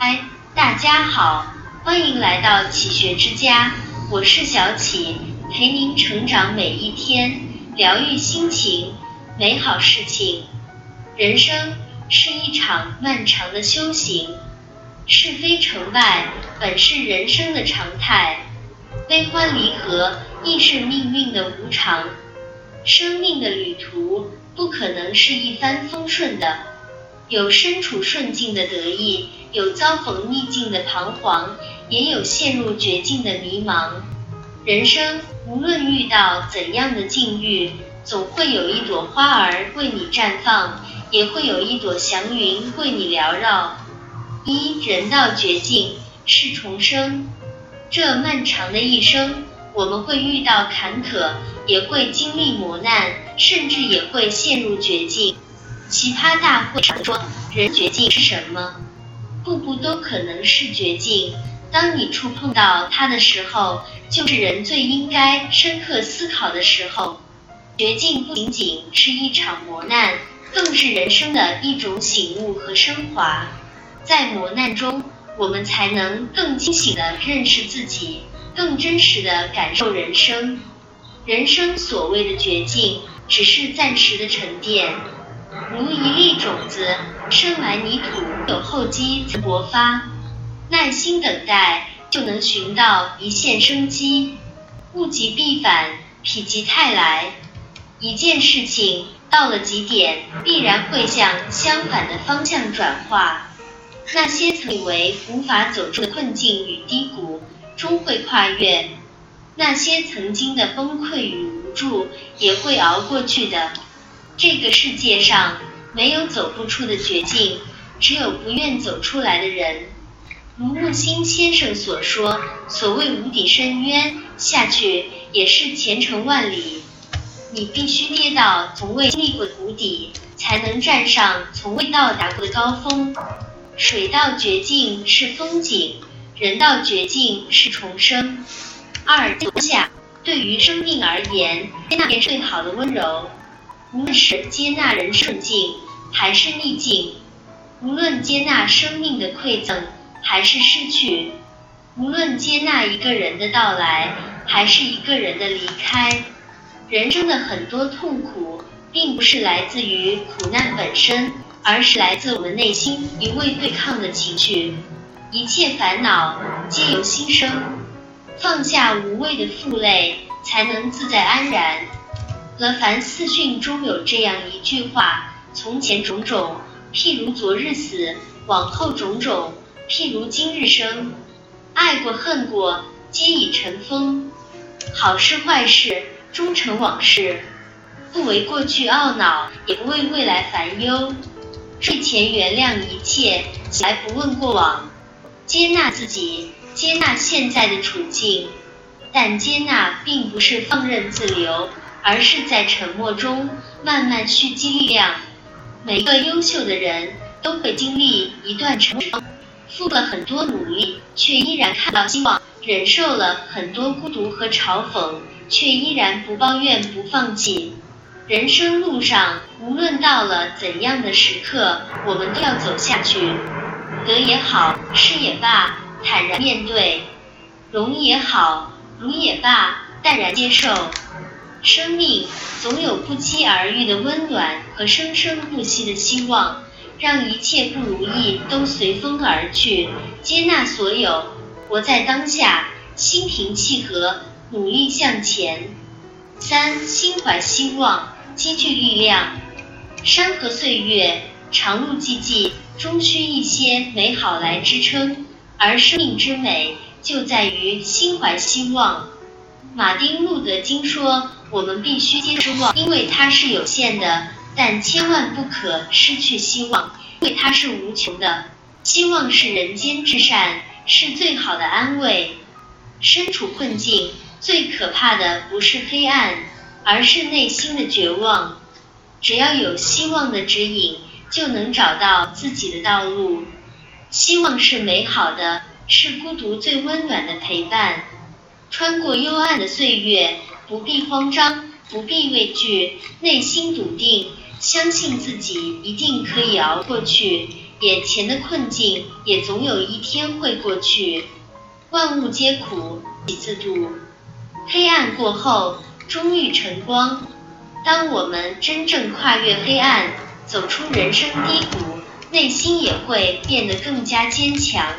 嗨，大家好，欢迎来到启学之家，我是小启，陪您成长每一天，疗愈心情，美好事情。人生是一场漫长的修行，是非成败本是人生的常态，悲欢离合亦是命运的无常。生命的旅途不可能是一帆风顺的，有身处顺境的得意，有遭逢逆境的彷徨，也有陷入绝境的迷茫。人生无论遇到怎样的境遇，总会有一朵花儿为你绽放。也会有一朵祥云为你缭绕。一人到绝境是重生，这漫长的一生，我们会遇到坎坷，也会经历磨难，甚至也会陷入绝境。奇葩大会上说，人绝境是什么？步步都可能是绝境。当你触碰到它的时候，就是人最应该深刻思考的时候。绝境不仅仅是一场磨难。更是人生的一种醒悟和升华，在磨难中，我们才能更清醒地认识自己，更真实地感受人生。人生所谓的绝境，只是暂时的沉淀，如一粒种子，生来泥土，有厚积薄发，耐心等待，就能寻到一线生机。物极必反，否极泰来。一件事情。到了极点，必然会向相反的方向转化。那些曾以为无法走出的困境与低谷，终会跨越；那些曾经的崩溃与无助，也会熬过去的。这个世界上没有走不出的绝境，只有不愿走出来的人。如木心先生所说：“所谓无底深渊，下去也是前程万里。”你必须跌到从未经历过的谷底，才能站上从未到达过的高峰。水到绝境是风景，人到绝境是重生。二下，对于生命而言，接纳是最好的温柔。无论是接纳人顺境，还是逆境；无论接纳生命的馈赠，还是失去；无论接纳一个人的到来，还是一个人的离开。人生的很多痛苦，并不是来自于苦难本身，而是来自我们内心一味对抗的情绪。一切烦恼皆由心生，放下无谓的负累，才能自在安然。《了凡四训》中有这样一句话：从前种种，譬如昨日死；往后种种，譬如今日生。爱过恨过，皆已成风。好事坏事。终成往事，不为过去懊恼，也不为未来烦忧。睡前原谅一切，起来不问过往。接纳自己，接纳现在的处境，但接纳并不是放任自流，而是在沉默中慢慢蓄积力量。每个优秀的人都会经历一段沉默，付了很多努力，却依然看到希望；忍受了很多孤独和嘲讽。却依然不抱怨不放弃。人生路上，无论到了怎样的时刻，我们都要走下去。得也好，失也罢，坦然面对；荣也好，辱也罢，淡然接受。生命总有不期而遇的温暖和生生不息的希望，让一切不如意都随风而去，接纳所有，活在当下，心平气和。努力向前，三心怀希望，积聚力量。山河岁月，长路寂寂，终需一些美好来支撑。而生命之美，就在于心怀希望。马丁路德金说：“我们必须接受失望，因为它是有限的；但千万不可失去希望，因为它是无穷的。希望是人间至善，是最好的安慰。身处困境。”最可怕的不是黑暗，而是内心的绝望。只要有希望的指引，就能找到自己的道路。希望是美好的，是孤独最温暖的陪伴。穿过幽暗的岁月，不必慌张，不必畏惧，内心笃定，相信自己一定可以熬过去，眼前的困境也总有一天会过去。万物皆苦，己自度。黑暗过后，终遇晨光。当我们真正跨越黑暗，走出人生低谷，内心也会变得更加坚强。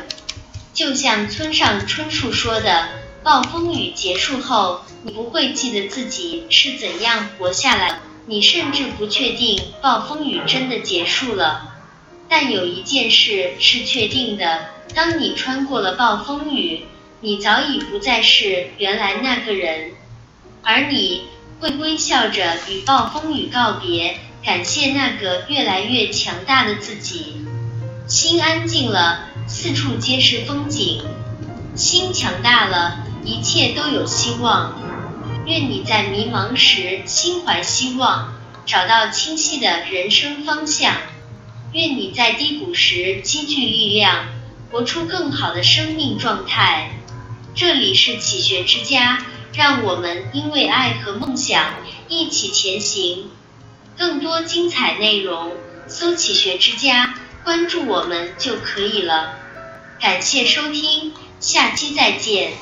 就像村上春树说的：“暴风雨结束后，你不会记得自己是怎样活下来，你甚至不确定暴风雨真的结束了。但有一件事是确定的：当你穿过了暴风雨，你早已不再是原来那个人，而你。”会微笑着与暴风雨告别，感谢那个越来越强大的自己。心安静了，四处皆是风景；心强大了，一切都有希望。愿你在迷茫时心怀希望，找到清晰的人生方向；愿你在低谷时积聚力量，活出更好的生命状态。这里是启学之家。让我们因为爱和梦想一起前行。更多精彩内容，搜“启学之家”，关注我们就可以了。感谢收听，下期再见。